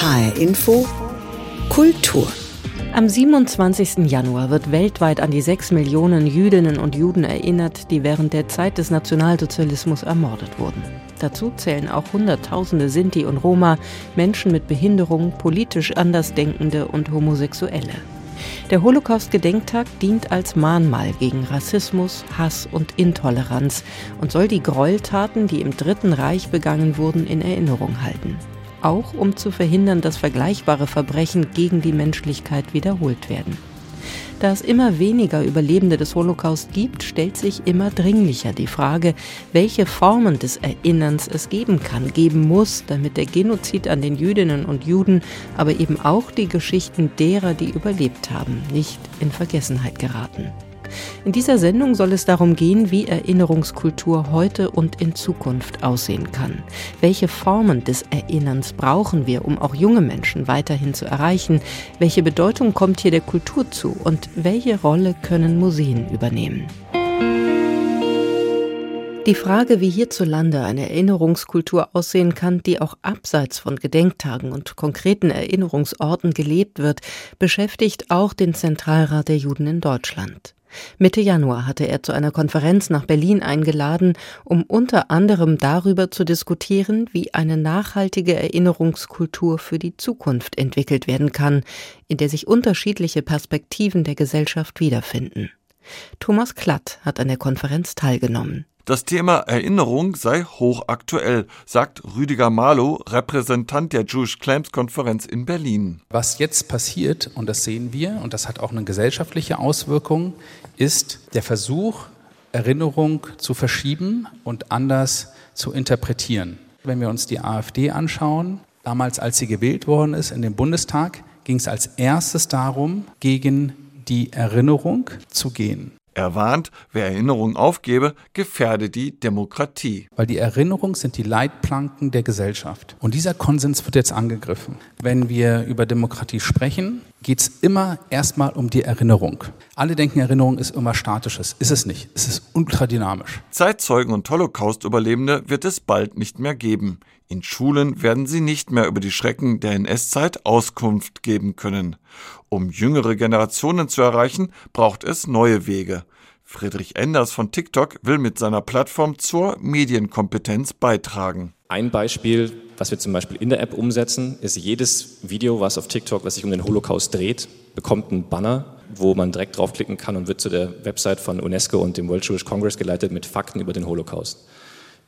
HR Info Kultur am 27. Januar wird weltweit an die sechs Millionen Jüdinnen und Juden erinnert, die während der Zeit des Nationalsozialismus ermordet wurden. Dazu zählen auch Hunderttausende Sinti und Roma, Menschen mit Behinderung, politisch Andersdenkende und Homosexuelle. Der Holocaust-Gedenktag dient als Mahnmal gegen Rassismus, Hass und Intoleranz und soll die Gräueltaten, die im Dritten Reich begangen wurden, in Erinnerung halten auch um zu verhindern, dass vergleichbare Verbrechen gegen die Menschlichkeit wiederholt werden. Da es immer weniger Überlebende des Holocaust gibt, stellt sich immer dringlicher die Frage, welche Formen des Erinnerns es geben kann, geben muss, damit der Genozid an den Jüdinnen und Juden, aber eben auch die Geschichten derer, die überlebt haben, nicht in Vergessenheit geraten. In dieser Sendung soll es darum gehen, wie Erinnerungskultur heute und in Zukunft aussehen kann. Welche Formen des Erinnerns brauchen wir, um auch junge Menschen weiterhin zu erreichen? Welche Bedeutung kommt hier der Kultur zu und welche Rolle können Museen übernehmen? Die Frage, wie hierzulande eine Erinnerungskultur aussehen kann, die auch abseits von Gedenktagen und konkreten Erinnerungsorten gelebt wird, beschäftigt auch den Zentralrat der Juden in Deutschland. Mitte Januar hatte er zu einer Konferenz nach Berlin eingeladen, um unter anderem darüber zu diskutieren, wie eine nachhaltige Erinnerungskultur für die Zukunft entwickelt werden kann, in der sich unterschiedliche Perspektiven der Gesellschaft wiederfinden. Thomas Klatt hat an der Konferenz teilgenommen. Das Thema Erinnerung sei hochaktuell, sagt Rüdiger Malo, Repräsentant der Jewish Claims Konferenz in Berlin. Was jetzt passiert, und das sehen wir, und das hat auch eine gesellschaftliche Auswirkung, ist der Versuch, Erinnerung zu verschieben und anders zu interpretieren. Wenn wir uns die AfD anschauen, damals als sie gewählt worden ist in den Bundestag, ging es als erstes darum, gegen die Erinnerung zu gehen. Er warnt, wer Erinnerung aufgebe, gefährde die Demokratie. Weil die Erinnerung sind die Leitplanken der Gesellschaft. Und dieser Konsens wird jetzt angegriffen. Wenn wir über Demokratie sprechen, geht es immer erstmal um die Erinnerung. Alle denken, Erinnerung ist immer Statisches. Ist es nicht. Es ist ultradynamisch. Zeitzeugen und Holocaust-Überlebende wird es bald nicht mehr geben. In Schulen werden sie nicht mehr über die Schrecken der NS-Zeit Auskunft geben können. Um jüngere Generationen zu erreichen, braucht es neue Wege. Friedrich Enders von TikTok will mit seiner Plattform zur Medienkompetenz beitragen. Ein Beispiel, was wir zum Beispiel in der App umsetzen, ist jedes Video, was auf TikTok, was sich um den Holocaust dreht, bekommt einen Banner, wo man direkt draufklicken kann und wird zu der Website von UNESCO und dem World Jewish Congress geleitet mit Fakten über den Holocaust.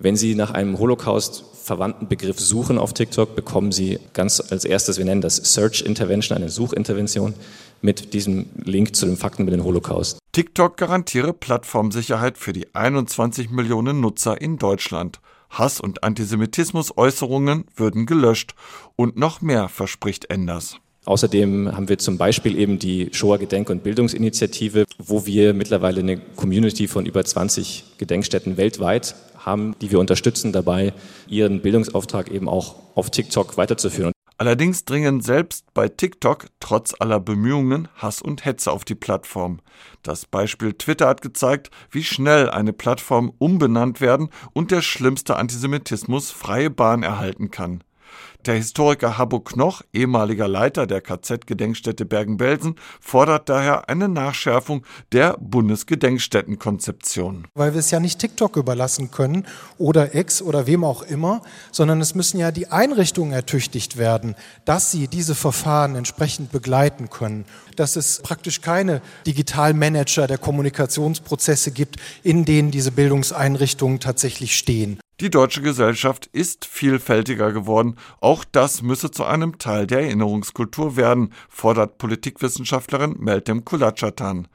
Wenn Sie nach einem Holocaust verwandten Begriff suchen auf TikTok, bekommen Sie ganz als erstes, wir nennen das Search Intervention, eine Suchintervention mit diesem Link zu den Fakten über den Holocaust. TikTok garantiere Plattformsicherheit für die 21 Millionen Nutzer in Deutschland. Hass- und Antisemitismus-Äußerungen würden gelöscht und noch mehr verspricht Enders. Außerdem haben wir zum Beispiel eben die Shoah Gedenk- und Bildungsinitiative, wo wir mittlerweile eine Community von über 20 Gedenkstätten weltweit haben, die wir unterstützen dabei, ihren Bildungsauftrag eben auch auf TikTok weiterzuführen. Allerdings dringen selbst bei TikTok trotz aller Bemühungen Hass und Hetze auf die Plattform. Das Beispiel Twitter hat gezeigt, wie schnell eine Plattform umbenannt werden und der schlimmste Antisemitismus freie Bahn erhalten kann. Der Historiker Habbo Knoch, ehemaliger Leiter der KZ-Gedenkstätte Bergen-Belsen, fordert daher eine Nachschärfung der Bundesgedenkstättenkonzeption. Weil wir es ja nicht TikTok überlassen können oder X oder wem auch immer, sondern es müssen ja die Einrichtungen ertüchtigt werden, dass sie diese Verfahren entsprechend begleiten können. Dass es praktisch keine Digitalmanager der Kommunikationsprozesse gibt, in denen diese Bildungseinrichtungen tatsächlich stehen. Die deutsche Gesellschaft ist vielfältiger geworden. Auch das müsse zu einem Teil der Erinnerungskultur werden, fordert Politikwissenschaftlerin Meltem Kulachatan.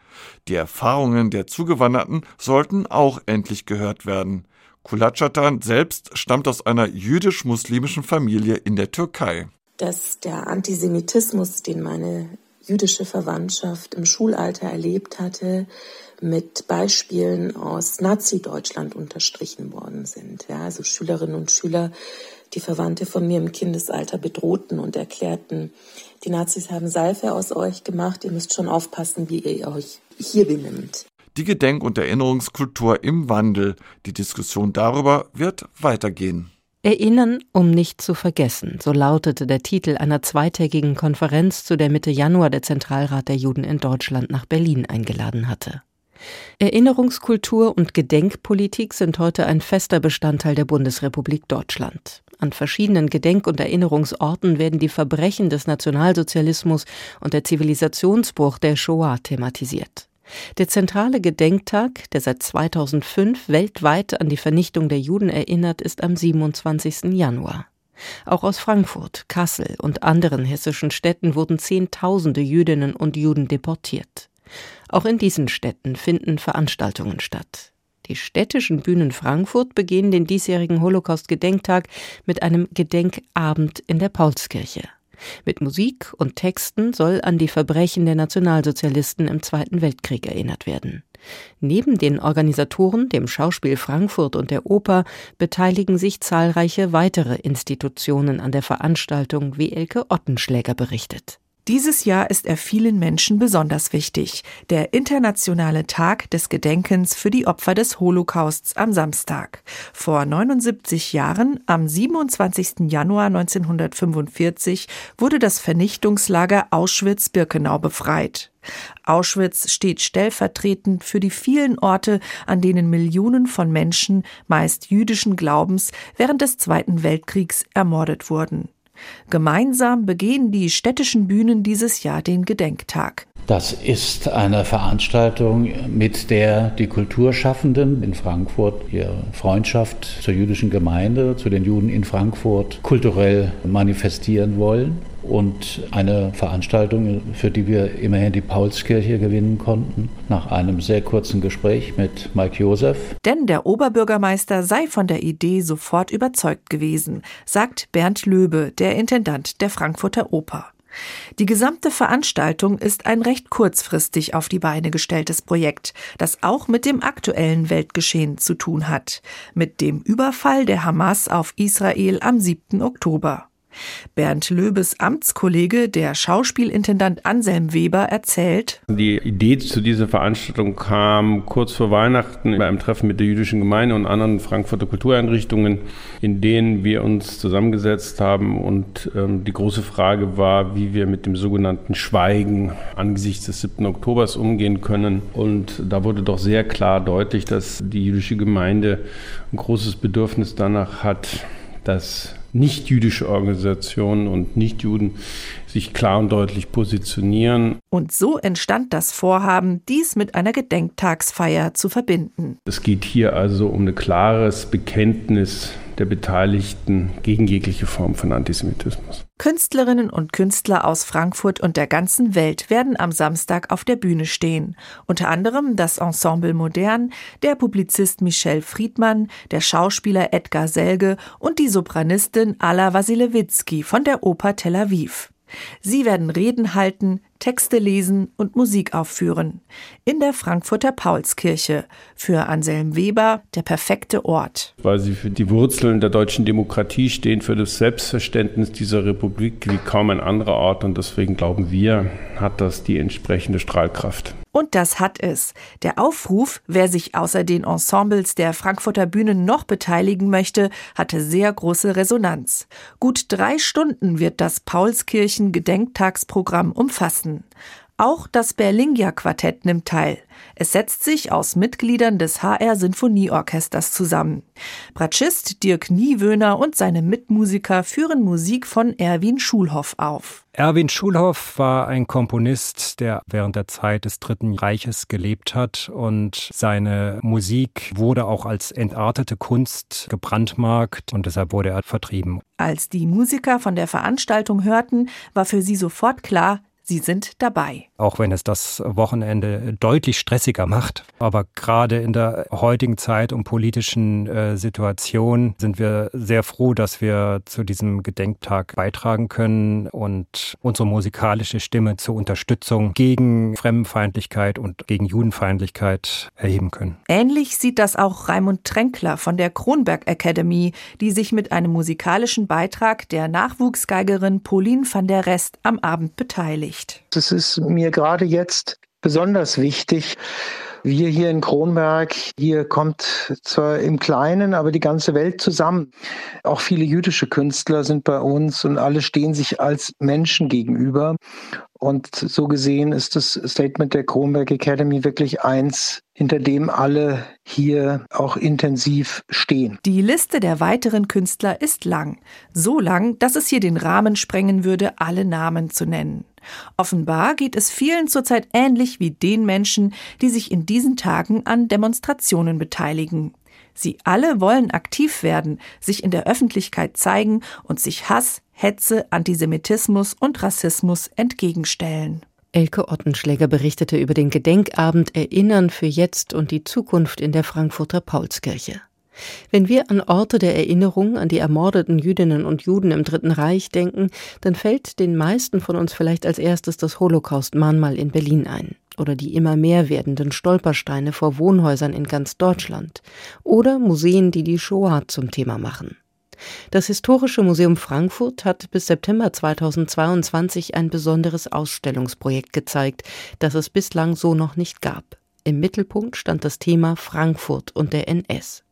Die Erfahrungen der Zugewanderten sollten auch endlich gehört werden. Kulachatan selbst stammt aus einer jüdisch-muslimischen Familie in der Türkei. Dass der Antisemitismus, den meine jüdische Verwandtschaft im Schulalter erlebt hatte, mit Beispielen aus Nazi-Deutschland unterstrichen worden sind. Ja, also Schülerinnen und Schüler, die Verwandte von mir im Kindesalter bedrohten und erklärten, die Nazis haben Seife aus euch gemacht, ihr müsst schon aufpassen, wie ihr euch hier benimmt. Die Gedenk- und Erinnerungskultur im Wandel. Die Diskussion darüber wird weitergehen. Erinnern, um nicht zu vergessen, so lautete der Titel einer zweitägigen Konferenz, zu der Mitte Januar der Zentralrat der Juden in Deutschland nach Berlin eingeladen hatte. Erinnerungskultur und Gedenkpolitik sind heute ein fester Bestandteil der Bundesrepublik Deutschland. An verschiedenen Gedenk- und Erinnerungsorten werden die Verbrechen des Nationalsozialismus und der Zivilisationsbruch der Shoah thematisiert. Der zentrale Gedenktag, der seit 2005 weltweit an die Vernichtung der Juden erinnert, ist am 27. Januar. Auch aus Frankfurt, Kassel und anderen hessischen Städten wurden Zehntausende Jüdinnen und Juden deportiert. Auch in diesen Städten finden Veranstaltungen statt. Die städtischen Bühnen Frankfurt begehen den diesjährigen Holocaust-Gedenktag mit einem Gedenkabend in der Paulskirche. Mit Musik und Texten soll an die Verbrechen der Nationalsozialisten im Zweiten Weltkrieg erinnert werden. Neben den Organisatoren, dem Schauspiel Frankfurt und der Oper beteiligen sich zahlreiche weitere Institutionen an der Veranstaltung, wie Elke Ottenschläger berichtet. Dieses Jahr ist er vielen Menschen besonders wichtig. Der internationale Tag des Gedenkens für die Opfer des Holocausts am Samstag. Vor 79 Jahren, am 27. Januar 1945, wurde das Vernichtungslager Auschwitz-Birkenau befreit. Auschwitz steht stellvertretend für die vielen Orte, an denen Millionen von Menschen, meist jüdischen Glaubens, während des Zweiten Weltkriegs ermordet wurden. Gemeinsam begehen die städtischen Bühnen dieses Jahr den Gedenktag. Das ist eine Veranstaltung, mit der die Kulturschaffenden in Frankfurt ihre Freundschaft zur jüdischen Gemeinde, zu den Juden in Frankfurt kulturell manifestieren wollen und eine Veranstaltung, für die wir immerhin die Paulskirche gewinnen konnten, nach einem sehr kurzen Gespräch mit Mike Josef. Denn der Oberbürgermeister sei von der Idee sofort überzeugt gewesen, sagt Bernd Löbe, der Intendant der Frankfurter Oper. Die gesamte Veranstaltung ist ein recht kurzfristig auf die Beine gestelltes Projekt, das auch mit dem aktuellen Weltgeschehen zu tun hat, mit dem Überfall der Hamas auf Israel am 7. Oktober. Bernd Löbes Amtskollege, der Schauspielintendant Anselm Weber, erzählt. Die Idee zu dieser Veranstaltung kam kurz vor Weihnachten bei einem Treffen mit der jüdischen Gemeinde und anderen Frankfurter Kultureinrichtungen, in denen wir uns zusammengesetzt haben und ähm, die große Frage war, wie wir mit dem sogenannten Schweigen angesichts des 7. Oktobers umgehen können. Und da wurde doch sehr klar deutlich, dass die jüdische Gemeinde ein großes Bedürfnis danach hat, dass nicht-jüdische Organisationen und Nichtjuden sich klar und deutlich positionieren. Und so entstand das Vorhaben, dies mit einer Gedenktagsfeier zu verbinden. Es geht hier also um ein klares Bekenntnis der Beteiligten gegen jegliche Form von Antisemitismus. Künstlerinnen und Künstler aus Frankfurt und der ganzen Welt werden am Samstag auf der Bühne stehen. Unter anderem das Ensemble Modern, der Publizist Michel Friedmann, der Schauspieler Edgar Selge und die Sopranistin Alla Wasilewitsky von der Oper Tel Aviv. Sie werden Reden halten, Texte lesen und Musik aufführen. In der Frankfurter Paulskirche. Für Anselm Weber der perfekte Ort. Weil sie für die Wurzeln der deutschen Demokratie stehen, für das Selbstverständnis dieser Republik wie kaum ein anderer Ort. Und deswegen glauben wir, hat das die entsprechende Strahlkraft. Und das hat es. Der Aufruf, wer sich außer den Ensembles der Frankfurter Bühnen noch beteiligen möchte, hatte sehr große Resonanz. Gut drei Stunden wird das Paulskirchen Gedenktagsprogramm umfassen. Auch das Berlingia Quartett nimmt teil. Es setzt sich aus Mitgliedern des HR Sinfonieorchesters zusammen. Bratschist Dirk Niewöhner und seine Mitmusiker führen Musik von Erwin Schulhoff auf. Erwin Schulhoff war ein Komponist, der während der Zeit des Dritten Reiches gelebt hat und seine Musik wurde auch als entartete Kunst gebrandmarkt und deshalb wurde er vertrieben. Als die Musiker von der Veranstaltung hörten, war für sie sofort klar, Sie sind dabei. Auch wenn es das Wochenende deutlich stressiger macht. Aber gerade in der heutigen Zeit und politischen äh, Situation sind wir sehr froh, dass wir zu diesem Gedenktag beitragen können und unsere musikalische Stimme zur Unterstützung gegen Fremdenfeindlichkeit und gegen Judenfeindlichkeit erheben können. Ähnlich sieht das auch Raimund Tränkler von der Kronberg Academy, die sich mit einem musikalischen Beitrag der Nachwuchsgeigerin Pauline van der Rest am Abend beteiligt. Es ist mir gerade jetzt besonders wichtig, Wir hier in Kronberg, hier kommt zwar im Kleinen, aber die ganze Welt zusammen. Auch viele jüdische Künstler sind bei uns und alle stehen sich als Menschen gegenüber. Und so gesehen ist das Statement der Kronberg Academy wirklich eins, hinter dem alle hier auch intensiv stehen. Die Liste der weiteren Künstler ist lang. So lang, dass es hier den Rahmen sprengen würde, alle Namen zu nennen. Offenbar geht es vielen zurzeit ähnlich wie den Menschen, die sich in diesen Tagen an Demonstrationen beteiligen. Sie alle wollen aktiv werden, sich in der Öffentlichkeit zeigen und sich Hass, Hetze, Antisemitismus und Rassismus entgegenstellen. Elke Ottenschläger berichtete über den Gedenkabend Erinnern für jetzt und die Zukunft in der Frankfurter Paulskirche. Wenn wir an Orte der Erinnerung an die ermordeten Jüdinnen und Juden im Dritten Reich denken, dann fällt den meisten von uns vielleicht als erstes das Holocaust-Mahnmal in Berlin ein oder die immer mehr werdenden Stolpersteine vor Wohnhäusern in ganz Deutschland oder Museen, die die Shoah zum Thema machen. Das Historische Museum Frankfurt hat bis September 2022 ein besonderes Ausstellungsprojekt gezeigt, das es bislang so noch nicht gab. Im Mittelpunkt stand das Thema Frankfurt und der NS.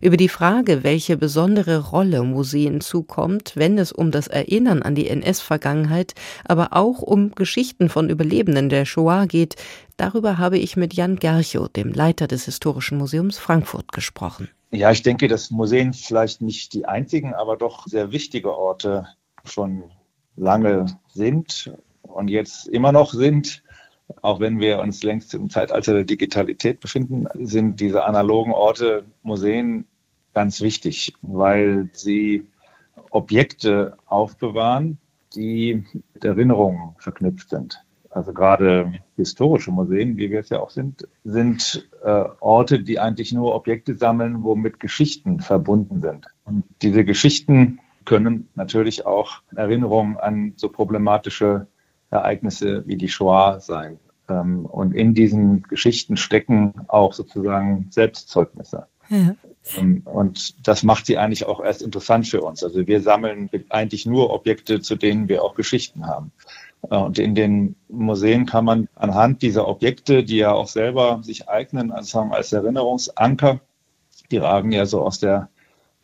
Über die Frage, welche besondere Rolle Museen zukommt, wenn es um das Erinnern an die NS-Vergangenheit, aber auch um Geschichten von Überlebenden der Shoah geht, darüber habe ich mit Jan Gerchow, dem Leiter des Historischen Museums Frankfurt, gesprochen. Ja, ich denke, dass Museen vielleicht nicht die einzigen, aber doch sehr wichtige Orte schon lange sind und jetzt immer noch sind auch wenn wir uns längst im Zeitalter der Digitalität befinden, sind diese analogen Orte, Museen ganz wichtig, weil sie Objekte aufbewahren, die mit Erinnerungen verknüpft sind. Also gerade historische Museen, wie wir es ja auch sind, sind äh, Orte, die eigentlich nur Objekte sammeln, womit Geschichten verbunden sind. Und diese Geschichten können natürlich auch Erinnerungen an so problematische Ereignisse wie die Shoah sein. Ähm, und in diesen Geschichten stecken auch sozusagen Selbstzeugnisse. Ja. Ähm, und das macht sie eigentlich auch erst interessant für uns. Also wir sammeln eigentlich nur Objekte, zu denen wir auch Geschichten haben. Äh, und in den Museen kann man anhand dieser Objekte, die ja auch selber sich eignen, also als Erinnerungsanker, die ragen ja so aus der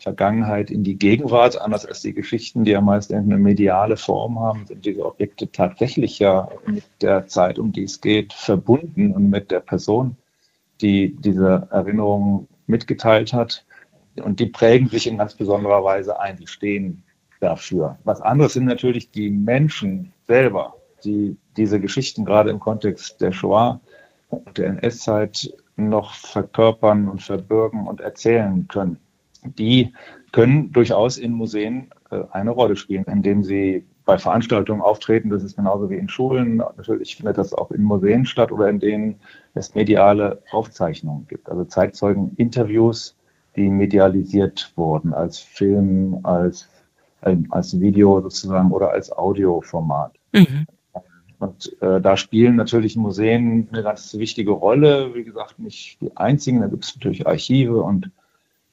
Vergangenheit in die Gegenwart, anders als die Geschichten, die ja meist eine mediale Form haben, sind diese Objekte tatsächlich ja mit der Zeit, um die es geht, verbunden und mit der Person, die diese Erinnerungen mitgeteilt hat. Und die prägen sich in ganz besonderer Weise ein, die stehen dafür. Was anderes sind natürlich die Menschen selber, die diese Geschichten gerade im Kontext der Shoah und der NS-Zeit noch verkörpern und verbürgen und erzählen können die können durchaus in Museen äh, eine Rolle spielen, indem sie bei Veranstaltungen auftreten. Das ist genauso wie in Schulen. Natürlich findet das auch in Museen statt oder in denen es mediale Aufzeichnungen gibt. Also Zeitzeugen-Interviews, die medialisiert wurden als Film, als, äh, als Video sozusagen oder als Audioformat. Mhm. Und äh, da spielen natürlich Museen eine ganz wichtige Rolle. Wie gesagt, nicht die einzigen. Da gibt es natürlich Archive und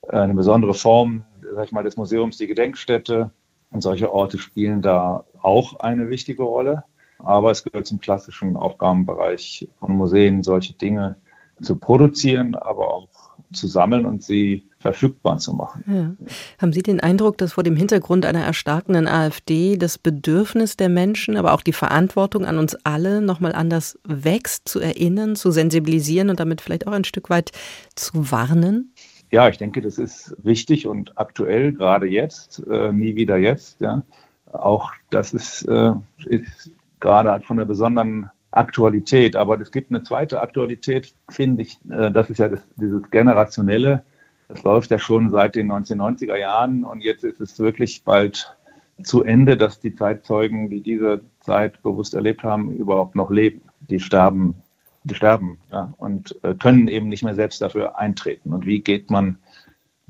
eine besondere Form, sag ich mal, des Museums, die Gedenkstätte. Und solche Orte spielen da auch eine wichtige Rolle. Aber es gehört zum klassischen Aufgabenbereich von Museen, solche Dinge zu produzieren, aber auch zu sammeln und sie verfügbar zu machen. Ja. Haben Sie den Eindruck, dass vor dem Hintergrund einer erstarkenden AfD das Bedürfnis der Menschen, aber auch die Verantwortung an uns alle nochmal anders wächst, zu erinnern, zu sensibilisieren und damit vielleicht auch ein Stück weit zu warnen? Ja, ich denke, das ist wichtig und aktuell, gerade jetzt, äh, nie wieder jetzt. Ja. Auch das ist, äh, ist gerade von der besonderen Aktualität. Aber es gibt eine zweite Aktualität, finde ich. Äh, das ist ja das, dieses Generationelle. Das läuft ja schon seit den 1990er Jahren und jetzt ist es wirklich bald zu Ende, dass die Zeitzeugen, die diese Zeit bewusst erlebt haben, überhaupt noch leben. Die sterben die sterben ja, und äh, können eben nicht mehr selbst dafür eintreten. Und wie geht man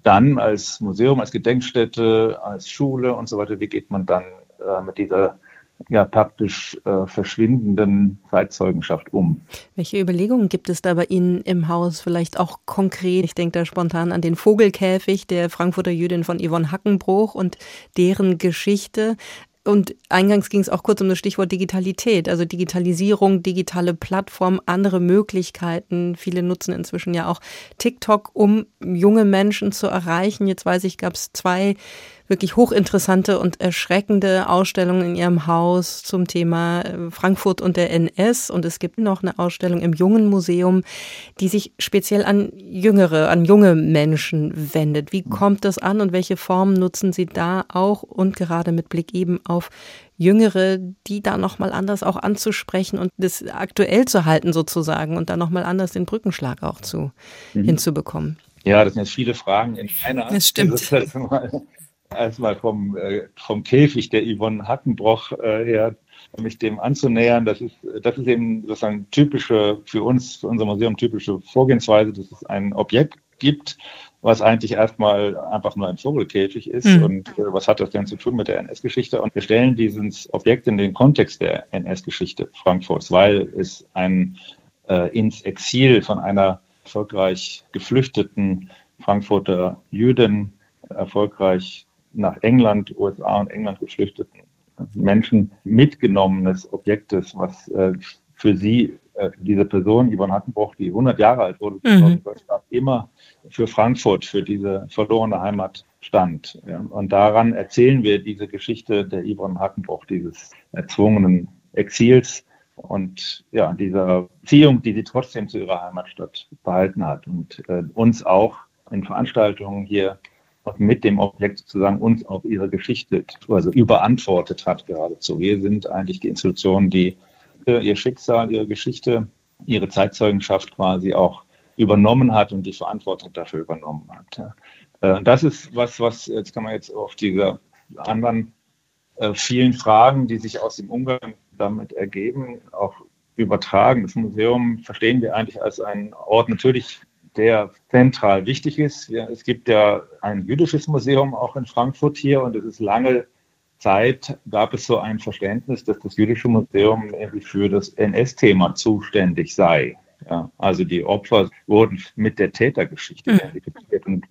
dann als Museum, als Gedenkstätte, als Schule und so weiter, wie geht man dann äh, mit dieser ja praktisch äh, verschwindenden Zeitzeugenschaft um. Welche Überlegungen gibt es da bei Ihnen im Haus vielleicht auch konkret? Ich denke da spontan an den Vogelkäfig der Frankfurter Jüdin von Yvonne Hackenbruch und deren Geschichte. Und eingangs ging es auch kurz um das Stichwort Digitalität, also Digitalisierung, digitale Plattform, andere Möglichkeiten. Viele nutzen inzwischen ja auch TikTok, um junge Menschen zu erreichen. Jetzt weiß ich, gab es zwei wirklich hochinteressante und erschreckende Ausstellungen in ihrem Haus zum Thema äh, Frankfurt und der NS. Und es gibt noch eine Ausstellung im Jungen Museum, die sich speziell an Jüngere, an junge Menschen wendet. Wie kommt das an und welche Formen nutzen Sie da auch und gerade mit Blick eben auf Jüngere, die da nochmal anders auch anzusprechen und das aktuell zu halten sozusagen und da nochmal anders den Brückenschlag auch zu mhm. hinzubekommen? Ja, das sind jetzt viele Fragen in einer. Das stimmt erstmal vom, äh, vom Käfig der Yvonne Hackenbroch äh, her, mich dem anzunähern. Das ist, das ist eben sozusagen typische, für uns, für unser Museum typische Vorgehensweise, dass es ein Objekt gibt, was eigentlich erstmal einfach nur ein Vogelkäfig ist. Mhm. Und äh, was hat das denn zu tun mit der NS-Geschichte? Und wir stellen dieses Objekt in den Kontext der NS-Geschichte Frankfurts, weil es ein äh, ins Exil von einer erfolgreich geflüchteten Frankfurter Jüdin erfolgreich nach England, USA und England geflüchteten Menschen mitgenommenes Objektes, was äh, für sie, äh, diese Person, Yvonne Hattenbroch, die 100 Jahre alt wurde, mhm. immer für Frankfurt, für diese verlorene Heimat stand. Ja. Und daran erzählen wir diese Geschichte der Yvonne Hattenbroch, dieses erzwungenen Exils und ja, dieser Beziehung, die sie trotzdem zu ihrer Heimatstadt behalten hat und äh, uns auch in Veranstaltungen hier mit dem Objekt sozusagen uns auf ihre Geschichte, also überantwortet hat geradezu. Wir sind eigentlich die Institution, die ihr Schicksal, ihre Geschichte, ihre Zeitzeugenschaft quasi auch übernommen hat und die Verantwortung dafür übernommen hat. Äh, das ist was, was jetzt kann man jetzt auf diese anderen äh, vielen Fragen, die sich aus dem Umgang damit ergeben, auch übertragen. Das Museum verstehen wir eigentlich als einen Ort natürlich der zentral wichtig ist. Ja, es gibt ja ein jüdisches Museum auch in Frankfurt hier und es ist lange Zeit gab es so ein Verständnis, dass das jüdische Museum für das NS-Thema zuständig sei. Ja, also die Opfer wurden mit der Tätergeschichte mhm. identifiziert. Und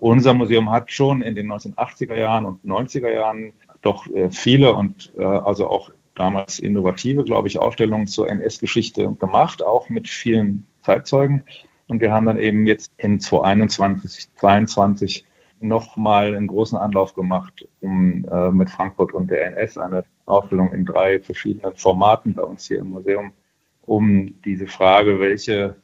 unser Museum hat schon in den 1980er Jahren und 90er Jahren doch äh, viele und äh, also auch damals innovative, glaube ich, Ausstellungen zur NS-Geschichte gemacht, auch mit vielen Zeitzeugen. Und wir haben dann eben jetzt in 2021, 2022 nochmal einen großen Anlauf gemacht, um äh, mit Frankfurt und der NS eine Ausstellung in drei verschiedenen Formaten bei uns hier im Museum, um diese Frage, welche,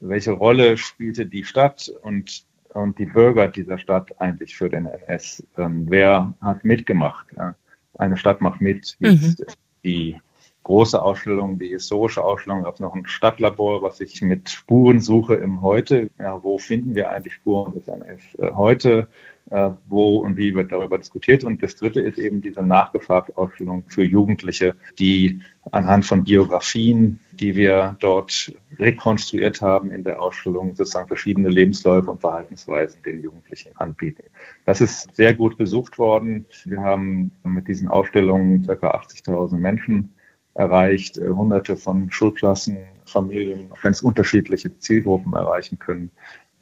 welche Rolle spielte die Stadt und, und die Bürger dieser Stadt eigentlich für den NS? Ähm, wer hat mitgemacht? Ja? Eine Stadt macht mit, mhm. die große Ausstellung, die historische Ausstellung, gab es noch ein Stadtlabor, was sich mit Spurensuche im Heute, ja, wo finden wir eigentlich Spuren des NS äh, heute, äh, wo und wie wird darüber diskutiert. Und das dritte ist eben diese nachgefragte Ausstellung für Jugendliche, die anhand von Biografien, die wir dort rekonstruiert haben in der Ausstellung, sozusagen verschiedene Lebensläufe und Verhaltensweisen den Jugendlichen anbieten. Das ist sehr gut besucht worden. Wir haben mit diesen Ausstellungen ca. 80.000 Menschen erreicht, äh, hunderte von Schulklassen, Familien, ganz unterschiedliche Zielgruppen erreichen können.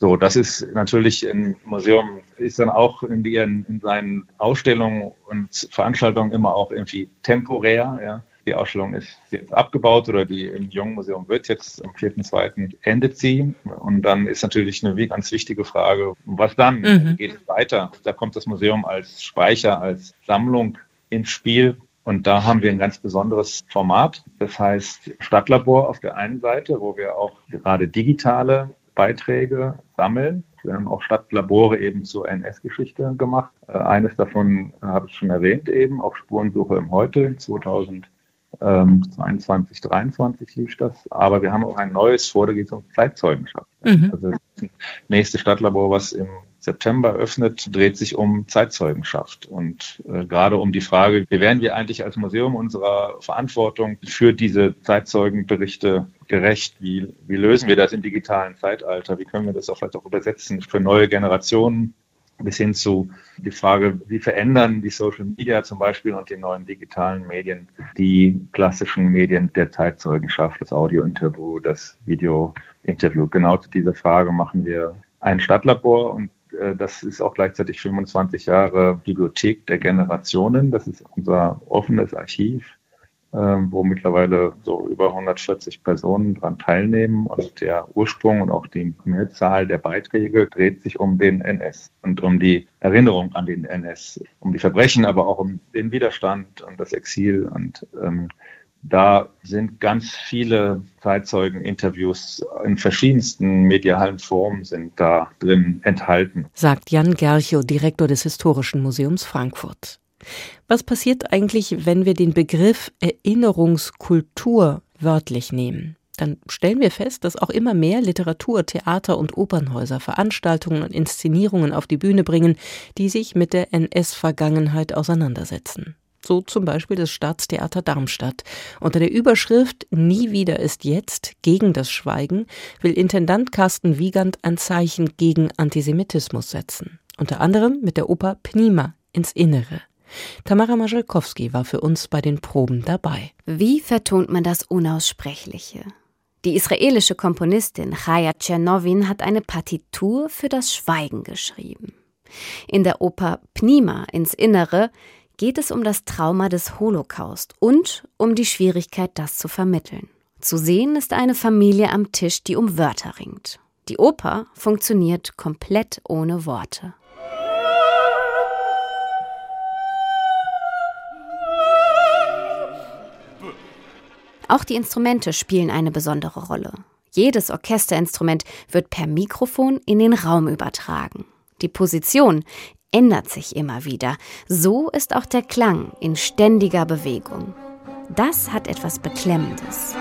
So, das ist natürlich ein Museum, ist dann auch in, ihren, in seinen Ausstellungen und Veranstaltungen immer auch irgendwie temporär. Ja. Die Ausstellung ist jetzt abgebaut oder die im Jungen Museum wird jetzt am 4.2. endet sie. Und dann ist natürlich eine ganz wichtige Frage, was dann? Mhm. Geht es weiter? Da kommt das Museum als Speicher, als Sammlung ins Spiel. Und da haben wir ein ganz besonderes Format. Das heißt Stadtlabor auf der einen Seite, wo wir auch gerade digitale Beiträge sammeln. Wir haben auch Stadtlabore eben zur NS-Geschichte gemacht. Äh, eines davon habe ich schon erwähnt eben, auf Spurensuche im Heute 2022, 2023 lief das. Aber wir haben auch ein neues vor, da geht es um Zeitzeugenschaft. Mhm. Also das nächste Stadtlabor, was im September öffnet, dreht sich um Zeitzeugenschaft und äh, gerade um die Frage, wie werden wir eigentlich als Museum unserer Verantwortung für diese Zeitzeugenberichte gerecht? Wie, wie lösen wir das im digitalen Zeitalter? Wie können wir das auch vielleicht auch übersetzen für neue Generationen? bis hin zu die Frage, wie verändern die Social Media zum Beispiel und die neuen digitalen Medien die klassischen Medien der Zeitzeugenschaft, das Audiointerview, das Videointerview. Genau zu dieser Frage machen wir ein Stadtlabor und das ist auch gleichzeitig 25 Jahre Bibliothek der Generationen. Das ist unser offenes Archiv, ähm, wo mittlerweile so über 140 Personen daran teilnehmen. Und der Ursprung und auch die Mehrzahl der Beiträge dreht sich um den NS und um die Erinnerung an den NS, um die Verbrechen, aber auch um den Widerstand und das Exil und ähm, da sind ganz viele Zeitzeugen-Interviews in verschiedensten medialen Formen sind da drin enthalten. Sagt Jan Gerchow, Direktor des Historischen Museums Frankfurt. Was passiert eigentlich, wenn wir den Begriff Erinnerungskultur wörtlich nehmen? Dann stellen wir fest, dass auch immer mehr Literatur, Theater und Opernhäuser Veranstaltungen und Inszenierungen auf die Bühne bringen, die sich mit der NS-Vergangenheit auseinandersetzen so zum Beispiel das Staatstheater Darmstadt. Unter der Überschrift Nie wieder ist jetzt gegen das Schweigen will Intendant Carsten Wiegand ein Zeichen gegen Antisemitismus setzen. Unter anderem mit der Oper Pnima ins Innere. Tamara Majalkowski war für uns bei den Proben dabei. Wie vertont man das Unaussprechliche? Die israelische Komponistin Chaya Tschernowin hat eine Partitur für das Schweigen geschrieben. In der Oper Pnima ins Innere geht es um das Trauma des Holocaust und um die Schwierigkeit, das zu vermitteln. Zu sehen ist eine Familie am Tisch, die um Wörter ringt. Die Oper funktioniert komplett ohne Worte. Auch die Instrumente spielen eine besondere Rolle. Jedes Orchesterinstrument wird per Mikrofon in den Raum übertragen. Die Position ändert sich immer wieder. So ist auch der Klang in ständiger Bewegung. Das hat etwas Beklemmendes.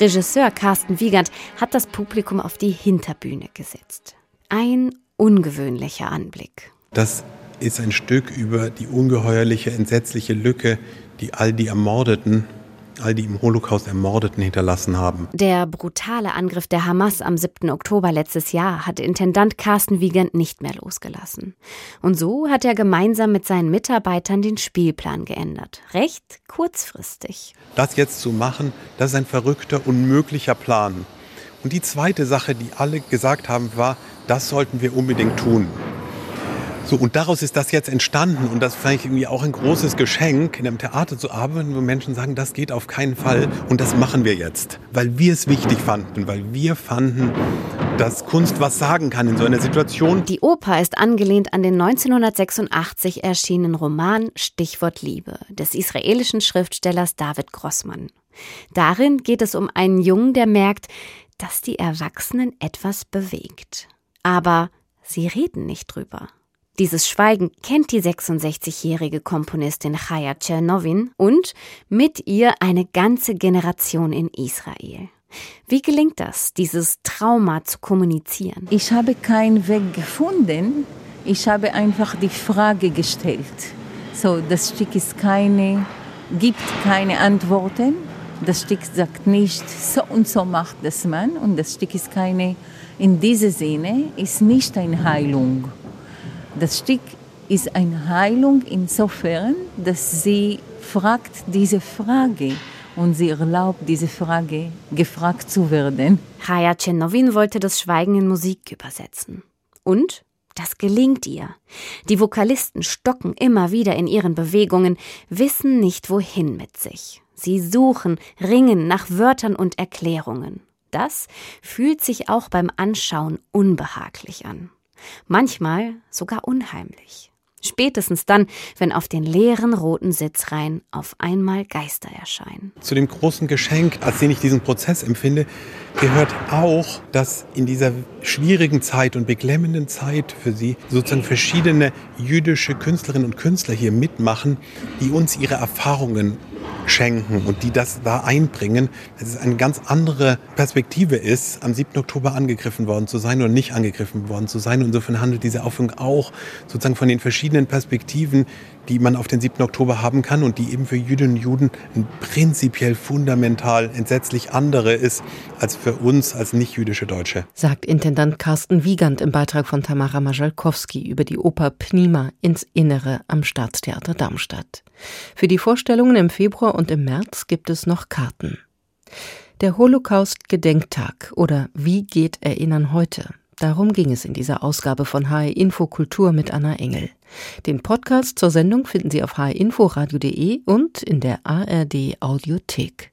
Regisseur Carsten Wiegand hat das Publikum auf die Hinterbühne gesetzt. Ein ungewöhnlicher Anblick. Das ist ein Stück über die ungeheuerliche, entsetzliche Lücke, die all die Ermordeten all die im Holocaust Ermordeten hinterlassen haben. Der brutale Angriff der Hamas am 7. Oktober letztes Jahr hat Intendant Carsten Wiegand nicht mehr losgelassen. Und so hat er gemeinsam mit seinen Mitarbeitern den Spielplan geändert. Recht kurzfristig. Das jetzt zu machen, das ist ein verrückter, unmöglicher Plan. Und die zweite Sache, die alle gesagt haben, war, das sollten wir unbedingt tun. So, und daraus ist das jetzt entstanden und das fand ich irgendwie auch ein großes Geschenk, in einem Theater zu arbeiten, wo Menschen sagen, das geht auf keinen Fall und das machen wir jetzt, weil wir es wichtig fanden, weil wir fanden, dass Kunst was sagen kann in so einer Situation. Die Oper ist angelehnt an den 1986 erschienenen Roman Stichwort Liebe des israelischen Schriftstellers David Grossmann. Darin geht es um einen Jungen, der merkt, dass die Erwachsenen etwas bewegt. Aber sie reden nicht drüber. Dieses Schweigen kennt die 66-jährige Komponistin Chaya Tschernowin und mit ihr eine ganze Generation in Israel. Wie gelingt das, dieses Trauma zu kommunizieren? Ich habe keinen Weg gefunden. Ich habe einfach die Frage gestellt. So, das Stück ist keine, gibt keine Antworten. Das Stück sagt nicht, so und so macht das man. Und das Stück ist keine, in dieser Sinne, ist nicht eine Heilung. Das Stück ist eine Heilung insofern, dass sie fragt diese Frage und sie erlaubt, diese Frage gefragt zu werden. Chaya Tschernowin wollte das Schweigen in Musik übersetzen. Und das gelingt ihr. Die Vokalisten stocken immer wieder in ihren Bewegungen, wissen nicht wohin mit sich. Sie suchen, ringen nach Wörtern und Erklärungen. Das fühlt sich auch beim Anschauen unbehaglich an manchmal sogar unheimlich. Spätestens dann, wenn auf den leeren roten Sitzreihen auf einmal Geister erscheinen. Zu dem großen Geschenk, als den ich diesen Prozess empfinde, gehört auch, dass in dieser schwierigen Zeit und beklemmenden Zeit für Sie sozusagen verschiedene jüdische Künstlerinnen und Künstler hier mitmachen, die uns ihre Erfahrungen schenken und die das da einbringen, dass es eine ganz andere Perspektive ist, am 7. Oktober angegriffen worden zu sein oder nicht angegriffen worden zu sein. Insofern handelt diese Aufführung auch sozusagen von den verschiedenen Perspektiven, die man auf den 7. Oktober haben kann und die eben für Jüdinnen und Juden prinzipiell fundamental entsetzlich andere ist als für uns als nicht-jüdische Deutsche. Sagt Intendant Carsten Wiegand im Beitrag von Tamara Majalkowski über die Oper Pnima ins Innere am Staatstheater Darmstadt. Für die Vorstellungen im Februar und im März gibt es noch Karten. Der Holocaust-Gedenktag oder Wie geht Erinnern heute? Darum ging es in dieser Ausgabe von HR Info Kultur mit Anna Engel. Den Podcast zur Sendung finden Sie auf hrinforadio.de und in der ARD Audiothek.